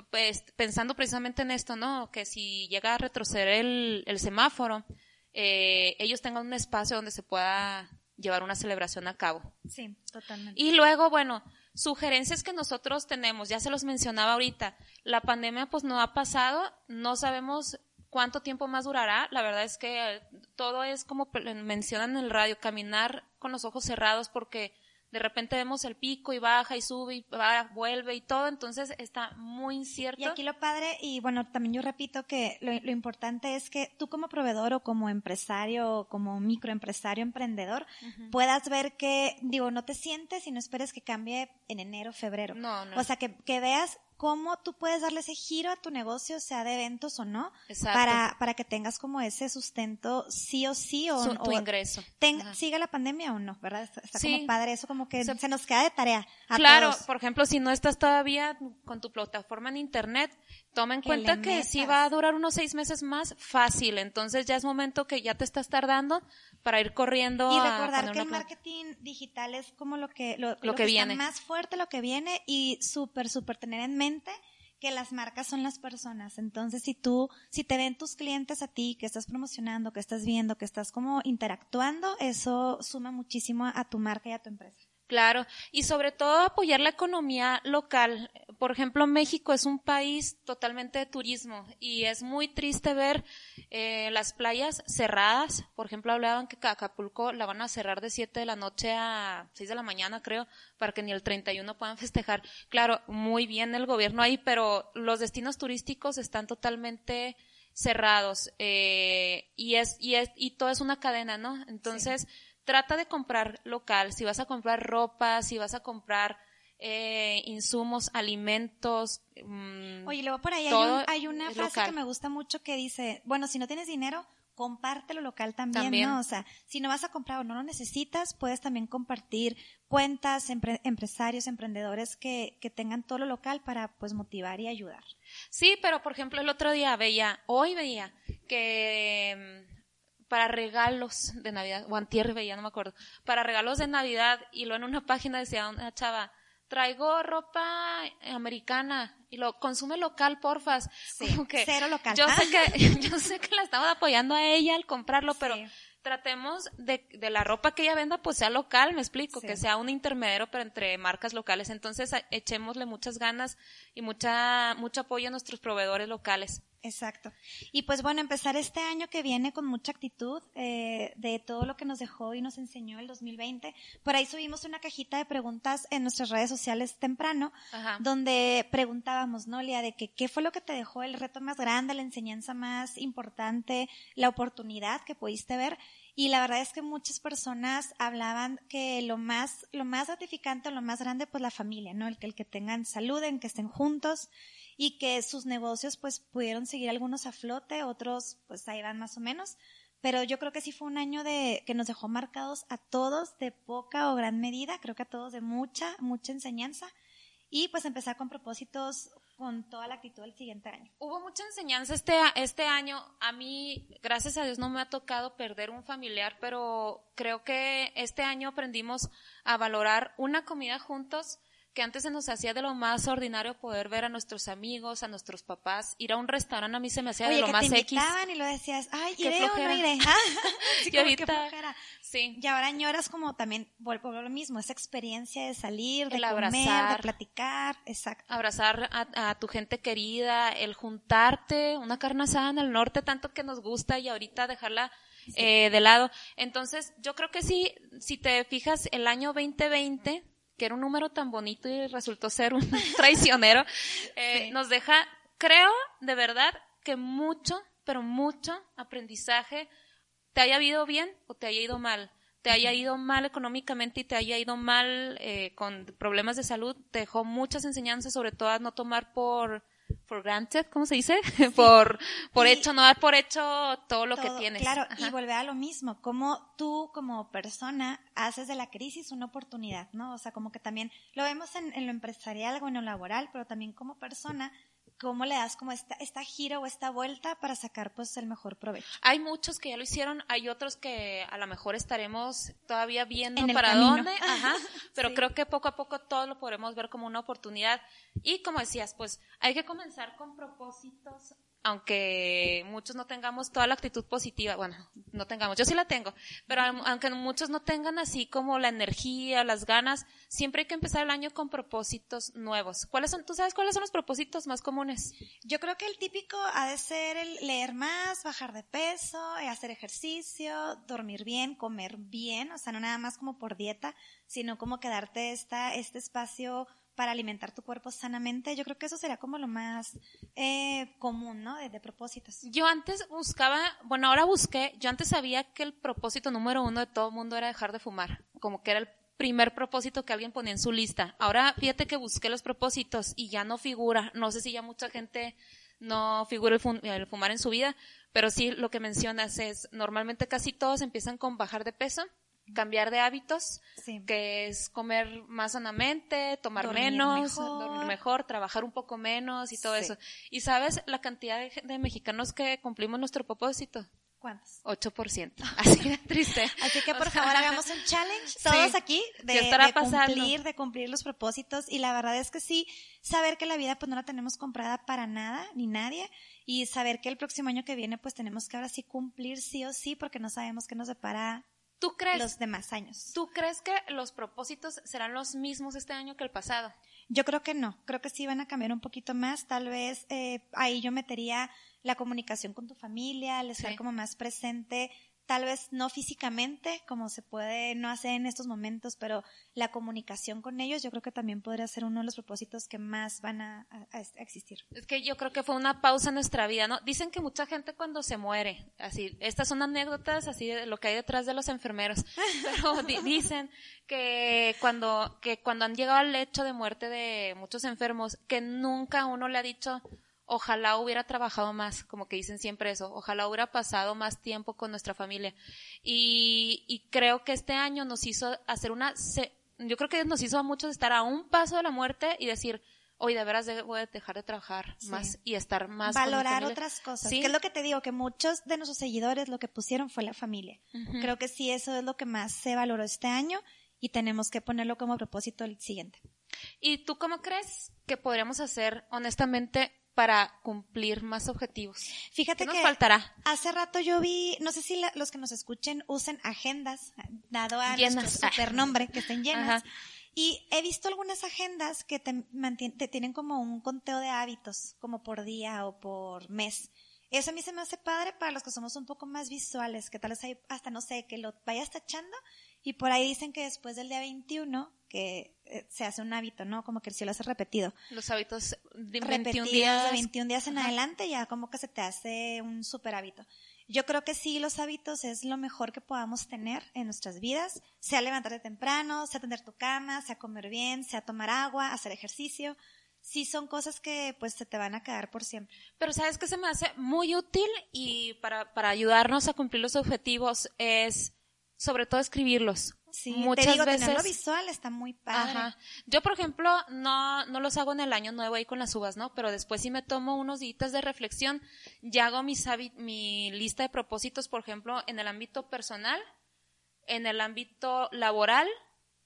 pues, pensando precisamente en esto, ¿no? Que si llega a retroceder el, el semáforo, eh, ellos tengan un espacio donde se pueda llevar una celebración a cabo. Sí, totalmente. Y luego, bueno, sugerencias que nosotros tenemos, ya se los mencionaba ahorita, la pandemia pues no ha pasado, no sabemos cuánto tiempo más durará, la verdad es que todo es como mencionan en el radio, caminar con los ojos cerrados porque de repente vemos el pico y baja y sube y va, vuelve y todo, entonces está muy incierto. Y aquí lo padre, y bueno, también yo repito que lo, lo importante es que tú como proveedor o como empresario o como microempresario emprendedor puedas ver que, digo, no te sientes y no esperes que cambie en enero, febrero. No, no. O sea, que, que veas cómo tú puedes darle ese giro a tu negocio, sea de eventos o no, Exacto. para, para que tengas como ese sustento sí o sí o, Su- tu o ingreso. ten- siga la pandemia o no, ¿verdad? Está, está Sí. como padre eso, como que Se- se, nos queda de tarea. a Claro, todos. por ejemplo, si no estás todavía con tu plataforma en internet, toma en Que cuenta que si va a durar unos seis meses más, fácil. Entonces ya es momento que ya te estás tardando para ir corriendo Y recordar que el marketing digital es como lo que, lo, Lo que está viene. más fuerte, lo que viene y súper, súper tener en mente que las marcas son las personas. Entonces, si tú, si te ven tus clientes a ti, que estás promocionando, que estás viendo, que estás como interactuando, eso suma muchísimo a tu marca y a tu empresa. Claro, y sobre todo apoyar la economía local. Por ejemplo, México es un país totalmente de turismo y es muy triste ver eh, las playas cerradas. Por ejemplo, hablaban que Acapulco la van a cerrar de 7 de la noche a 6 de la mañana, creo, para que ni el 31 puedan festejar. Claro, muy bien el gobierno ahí, pero los destinos turísticos están totalmente cerrados eh, y es y es y todo es una cadena, ¿no? Entonces trata de comprar local. Si vas a comprar ropa, si vas a comprar eh, insumos, alimentos. mm, Oye, luego por ahí hay, un- hay una frase local. que me gusta mucho que dice, bueno, si no tienes dinero, compártelo local también, También. ¿no? O sea, si no vas a comprar o no lo necesitas, puedes también compartir cuentas, empre- empresarios, emprendedores que, que tengan todo lo local para pues motivar y ayudar. Sí, pero por ejemplo el otro día veía, hoy veía que mm, para regalos de Navidad, o antier veía, no me acuerdo, para regalos de Navidad y lo en una página decía una chava, traigo ropa americana y lo consume local, porfas. Como que cero local. Yo sé que, yo sé que la estamos apoyando a ella al comprarlo, pero Sí. tratemos de, de la ropa que ella venda, pues sea local, me explico, Sí. que sea un intermediario, pero entre marcas locales. Entonces, echémosle muchas ganas y mucha, mucho apoyo a nuestros proveedores locales. Exacto. Y pues bueno, empezar este año que viene con mucha actitud eh, de todo lo que nos dejó y nos enseñó el 2020. Por ahí subimos una cajita de preguntas en nuestras redes sociales temprano, Ajá. donde preguntábamos, ¿no, Lía? De que qué fue lo que te dejó el reto más grande, la enseñanza más importante, la oportunidad que pudiste ver. Y la verdad es que muchas personas hablaban que lo más, lo más gratificante o lo más grande, pues la familia, ¿no? El que, el que tengan salud, en que estén juntos y que sus negocios pues pudieron seguir algunos a flote, otros pues ahí van más o menos. Pero yo creo que sí fue un año de que nos dejó marcados a todos de poca o gran medida, creo que a todos de mucha, mucha enseñanza y pues empezar con propósitos con toda la actitud del siguiente año. Hubo mucha enseñanza este, este año. A mí, gracias a Dios, no me ha tocado perder un familiar, pero creo que este año aprendimos a valorar una comida juntos, que antes se nos hacía de lo más ordinario poder ver a nuestros amigos, a nuestros papás, ir a un restaurante a mí se me hacía de lo que más te X. y lo decías, ay, iré o no iré. y ahorita, sí. Y ahora añoras como también, vuelvo a lo mismo, esa experiencia de salir, de comer, de platicar, exacto. Abrazar a, tu gente querida, el juntarte, una carne asada en el norte tanto que nos gusta y ahorita dejarla eh, de lado. Entonces, yo creo que sí, si te fijas, el año 2020 que era un número tan bonito y resultó ser un traicionero, eh, nos deja, creo de verdad que mucho, pero mucho aprendizaje, te haya ido bien o te haya ido mal, te haya ido mal económicamente y te haya ido mal eh, con problemas de salud, te dejó muchas enseñanzas, sobre todo a no tomar por for granted, ¿cómo se dice? por, por hecho, no dar por hecho todo lo que tienes. Claro, y volver a lo mismo, como tú como persona haces de la crisis una oportunidad, ¿no? O sea, como que también lo vemos en, en lo empresarial o en lo laboral, pero también como persona cómo le das como esta, esta gira o esta vuelta para sacar pues el mejor provecho. Hay muchos que ya lo hicieron, hay otros que a lo mejor estaremos todavía viendo para dónde, ajá, pero creo que poco a poco todo lo podremos ver como una oportunidad. Y como decías, pues hay que comenzar con propósitos aunque muchos no tengamos toda la actitud positiva, bueno, no tengamos, yo sí la tengo, pero aunque muchos no tengan así como la energía, las ganas, siempre hay que empezar el año con propósitos nuevos. ¿Cuáles son, tú sabes cuáles son los propósitos más comunes? Yo creo que el típico ha de ser el leer más, bajar de peso, eh, hacer ejercicio, dormir bien, comer bien, o sea, no nada más como por dieta, sino como quedarte esta, este espacio para alimentar tu cuerpo sanamente. Yo creo que eso sería como lo más eh, común, ¿no? De, propósitos. Yo antes buscaba, bueno, ahora busqué, yo antes sabía que el propósito número uno de todo el mundo era dejar de fumar, como que era el primer propósito que alguien ponía en su lista. Ahora fíjate que busqué los propósitos y ya no figura. No sé si ya mucha gente no figura el, el fumar en su vida, pero sí lo que mencionas es, normalmente casi todos empiezan con bajar de peso cambiar de hábitos, que es comer más sanamente, tomar menos, dormir mejor, trabajar un poco menos y todo eso. ¿Y sabes la cantidad de, mexicanos que cumplimos nuestro propósito? ¿Cuántos? 8%. Así de triste. Así que por favor hagamos un challenge todos aquí de, de cumplir, de cumplir los propósitos y la verdad es que sí, saber que la vida pues no la tenemos comprada para nada ni nadie y saber que el próximo año que viene pues tenemos que ahora sí cumplir sí o sí porque no sabemos qué nos depara ¿Tú crees? Los demás años. ¿Tú crees que los propósitos serán los mismos este año que el pasado? Yo creo que no. Creo que sí van a cambiar un poquito más. Tal vez eh, ahí yo metería la comunicación con tu familia, el estar como más presente, tal vez no físicamente, como se puede no hacer en estos momentos, pero la comunicación con ellos yo creo que también podría ser uno de los propósitos que más van a, existir. Es que yo creo que fue una pausa en nuestra vida, ¿no? Dicen que mucha gente cuando se muere, así, estas son anécdotas así de lo que hay detrás de los enfermeros, pero dicen que cuando, que cuando han llegado al lecho de muerte de muchos enfermos, que nunca uno le ha dicho, ojalá hubiera trabajado más, como que dicen siempre eso, ojalá hubiera pasado más tiempo con nuestra familia. Y, creo que este año nos hizo hacer una, yo creo que nos hizo a muchos estar a un paso de la muerte y decir, hoy de veras voy a dejar de trabajar más y estar más valorar otras cosas ¿Sí? que es lo que te digo que muchos de nuestros seguidores lo que pusieron fue la familia. Creo que sí eso es lo que más se valoró este año y tenemos que ponerlo como propósito el siguiente. Y tú cómo crees que podríamos hacer honestamente para cumplir más objetivos. Fíjate ¿Qué nos faltará? Hace rato yo vi, no sé si los que nos escuchen usen agendas, dado a llenas. nuestro supernombre, que estén llenas. Y he visto algunas agendas que te, te tienen como un conteo de hábitos, como por día o por mes. Eso a mí se me hace padre para los que somos un poco más visuales, que tal vez hay hasta, no sé, que lo vayas tachando y por ahí dicen que después del día 21, que eh, se hace un hábito, ¿no? Como que el cielo hace repetido. Los hábitos de 21 días. De 21 días en adelante ya como que se te hace un super hábito. Yo creo que sí, los hábitos es lo mejor que podamos tener en nuestras vidas, sea levantarte temprano, sea tender tu cama, sea comer bien, sea tomar agua, hacer ejercicio. Sí son cosas que pues se te van a quedar por siempre. Pero sabes que se me hace muy útil y para, para ayudarnos a cumplir los objetivos es sobre todo escribirlos. Sí, muchas te digo, veces tenerlo visual está muy padre. Ajá. Yo, por ejemplo, no, no los hago en el año nuevo ahí con las uvas, ¿no? Pero después sí me tomo unos días de reflexión, ya hago mis mi lista de propósitos, por ejemplo, en el ámbito personal, en el ámbito laboral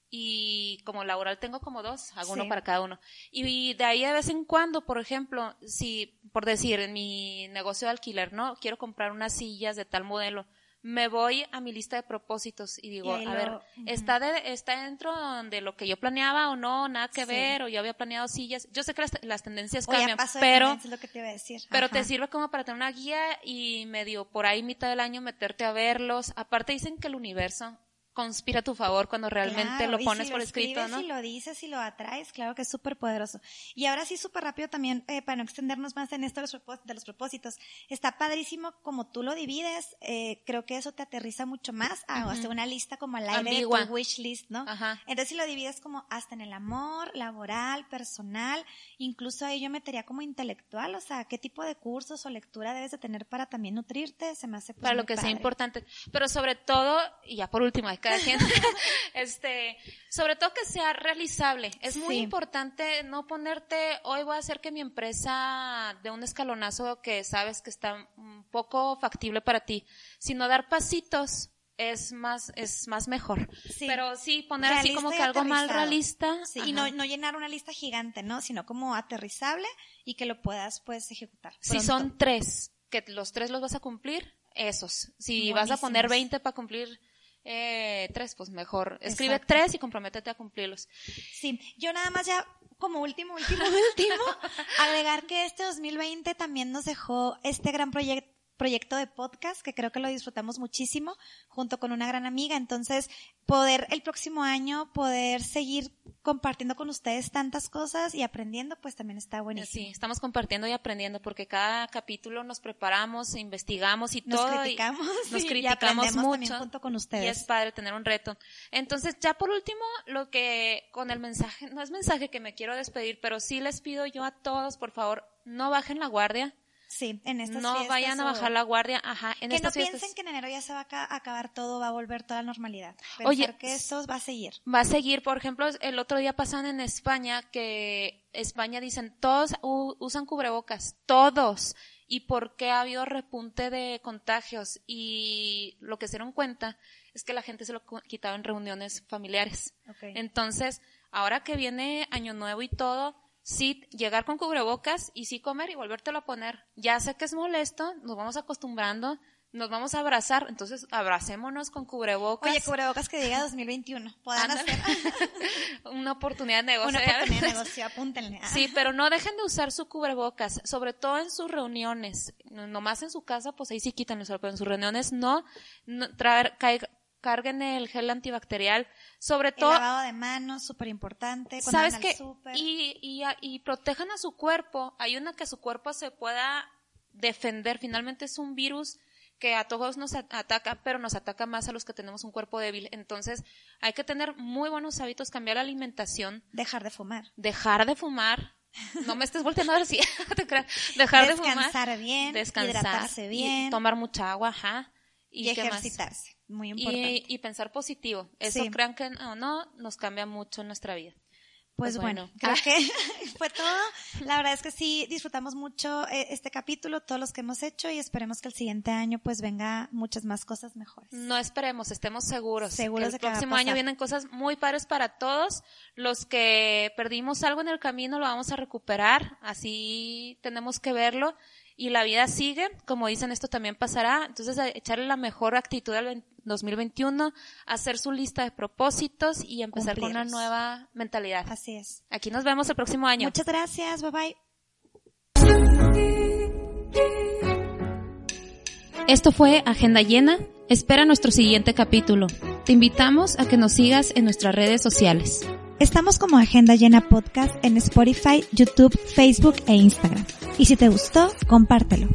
y como laboral tengo como dos, hago uno para cada uno. Y de ahí de vez en cuando, por ejemplo, si, por decir, en mi negocio de alquiler, ¿no? Quiero comprar unas sillas de tal modelo me voy a mi lista de propósitos y digo, a ver, ¿está, de, ¿está dentro de lo que yo planeaba o no? Nada que ver, o yo había planeado sillas. Yo sé que las, tendencias cambian, pero, lo que te iba a decir. pero te sirve como para tener una guía y medio por ahí mitad del año meterte a verlos. Aparte dicen que el universo conspira a tu favor cuando realmente lo pones por escrito, ¿no? Si lo dices y lo atraes, claro que es súper poderoso. Y ahora sí, súper rápido también, eh, para no extendernos más en esto de los, propósitos, está padrísimo como tú lo divides, eh, creo que eso te aterriza mucho más a hacer una lista como al aire de tu wish list, ¿no? Ajá. Entonces si lo divides como hasta en el amor, laboral, personal, incluso ahí yo metería como intelectual, o sea, qué tipo de cursos o lectura debes de tener para también nutrirte, se me hace pues, Para lo que sea importante. Pero sobre todo, y ya por último, hay este, sobre todo que sea realizable. Es muy importante no ponerte, hoy voy a hacer que mi empresa de un escalonazo que sabes que está un poco factible para ti, sino dar pasitos es más es más mejor. Pero sí poner así como que algo más realista y no, no llenar una lista gigante, ¿no? Sino como aterrizable y que lo puedas pues ejecutar. Si son tres, que los tres los vas a cumplir, esos. Si vas a poner 20 para cumplir eh, tres, pues mejor. Escribe tres y comprométete a cumplirlos. Sí, yo nada más ya como último, último, último, agregar que este 2020 también nos dejó este gran proyecto proyecto de podcast que creo que lo disfrutamos muchísimo junto con una gran amiga. Entonces, poder el próximo año, poder seguir compartiendo con ustedes tantas cosas y aprendiendo, pues también está buenísimo. Sí, estamos compartiendo y aprendiendo porque cada capítulo nos preparamos, investigamos y nos todo. Criticamos, nos criticamos mucho. junto con ustedes. Y es padre tener un reto. Entonces, ya por último, lo que con el mensaje, no es mensaje que me quiero despedir, pero sí les pido yo a todos, por favor, no bajen la guardia Sí, en estas No vayan a bajar la guardia, ajá, en que no piensen que en enero ya se va a acabar todo, va a volver toda la normalidad. Pensar Oye, que esto va a seguir. Va a seguir, por ejemplo, el otro día pasan en España que España dicen, todos usan cubrebocas, todos. ¿Y por qué ha habido repunte de contagios? Y lo que se dieron cuenta es que la gente se lo quitaba en reuniones familiares. Entonces, ahora que viene Año Nuevo y todo, sí llegar con cubrebocas y sí comer y volvértelo a poner. Ya sé que es molesto, nos vamos acostumbrando, nos vamos a abrazar, entonces abracémonos con cubrebocas. Oye, cubrebocas que diga 2021, puedan hacer. Una oportunidad de negocio. Una oportunidad de negocio, apúntenle. Sí, pero no dejen de usar su cubrebocas, sobre todo en sus reuniones. Nomás en su casa, pues ahí sí quítanlo, pero en sus reuniones no, no traer, carguen el gel antibacterial, sobre todo... Lavado de manos, súper importante. ¿Sabes qué? Y, y, y protejan a su cuerpo, ayudan a que su cuerpo se pueda defender. Finalmente es un virus que a todos nos ataca, pero nos ataca más a los que tenemos un cuerpo débil. Entonces, hay que tener muy buenos hábitos, cambiar la alimentación. Dejar de fumar. Dejar de fumar. No me estés volteando a ver si Dejar de fumar. Descansar bien. Descansar. bien. tomar mucha agua, ajá. Y, ejercitarse. Muy importante. Y, pensar positivo. Eso crean que o no, nos cambia mucho en nuestra vida. Pues, pues bueno, creo ah. que fue todo. La verdad es que sí disfrutamos mucho eh, este capítulo, todos los que hemos hecho y esperemos que el siguiente año pues venga muchas más cosas mejores. No esperemos, estemos seguros. Seguros que el próximo año vienen cosas muy padres para todos. Los que perdimos algo en el camino lo vamos a recuperar, así tenemos que verlo y la vida sigue, como dicen, esto también pasará, entonces echarle la mejor actitud al 2021, hacer su lista de propósitos y empezar con una nueva mentalidad. Así es. Aquí nos vemos el próximo año. Muchas gracias, bye bye. Esto fue Agenda Llena. Espera nuestro siguiente capítulo. Te invitamos a que nos sigas en nuestras redes sociales. Estamos como Agenda Llena Podcast en Spotify, YouTube, Facebook e Instagram. Y si te gustó, compártelo.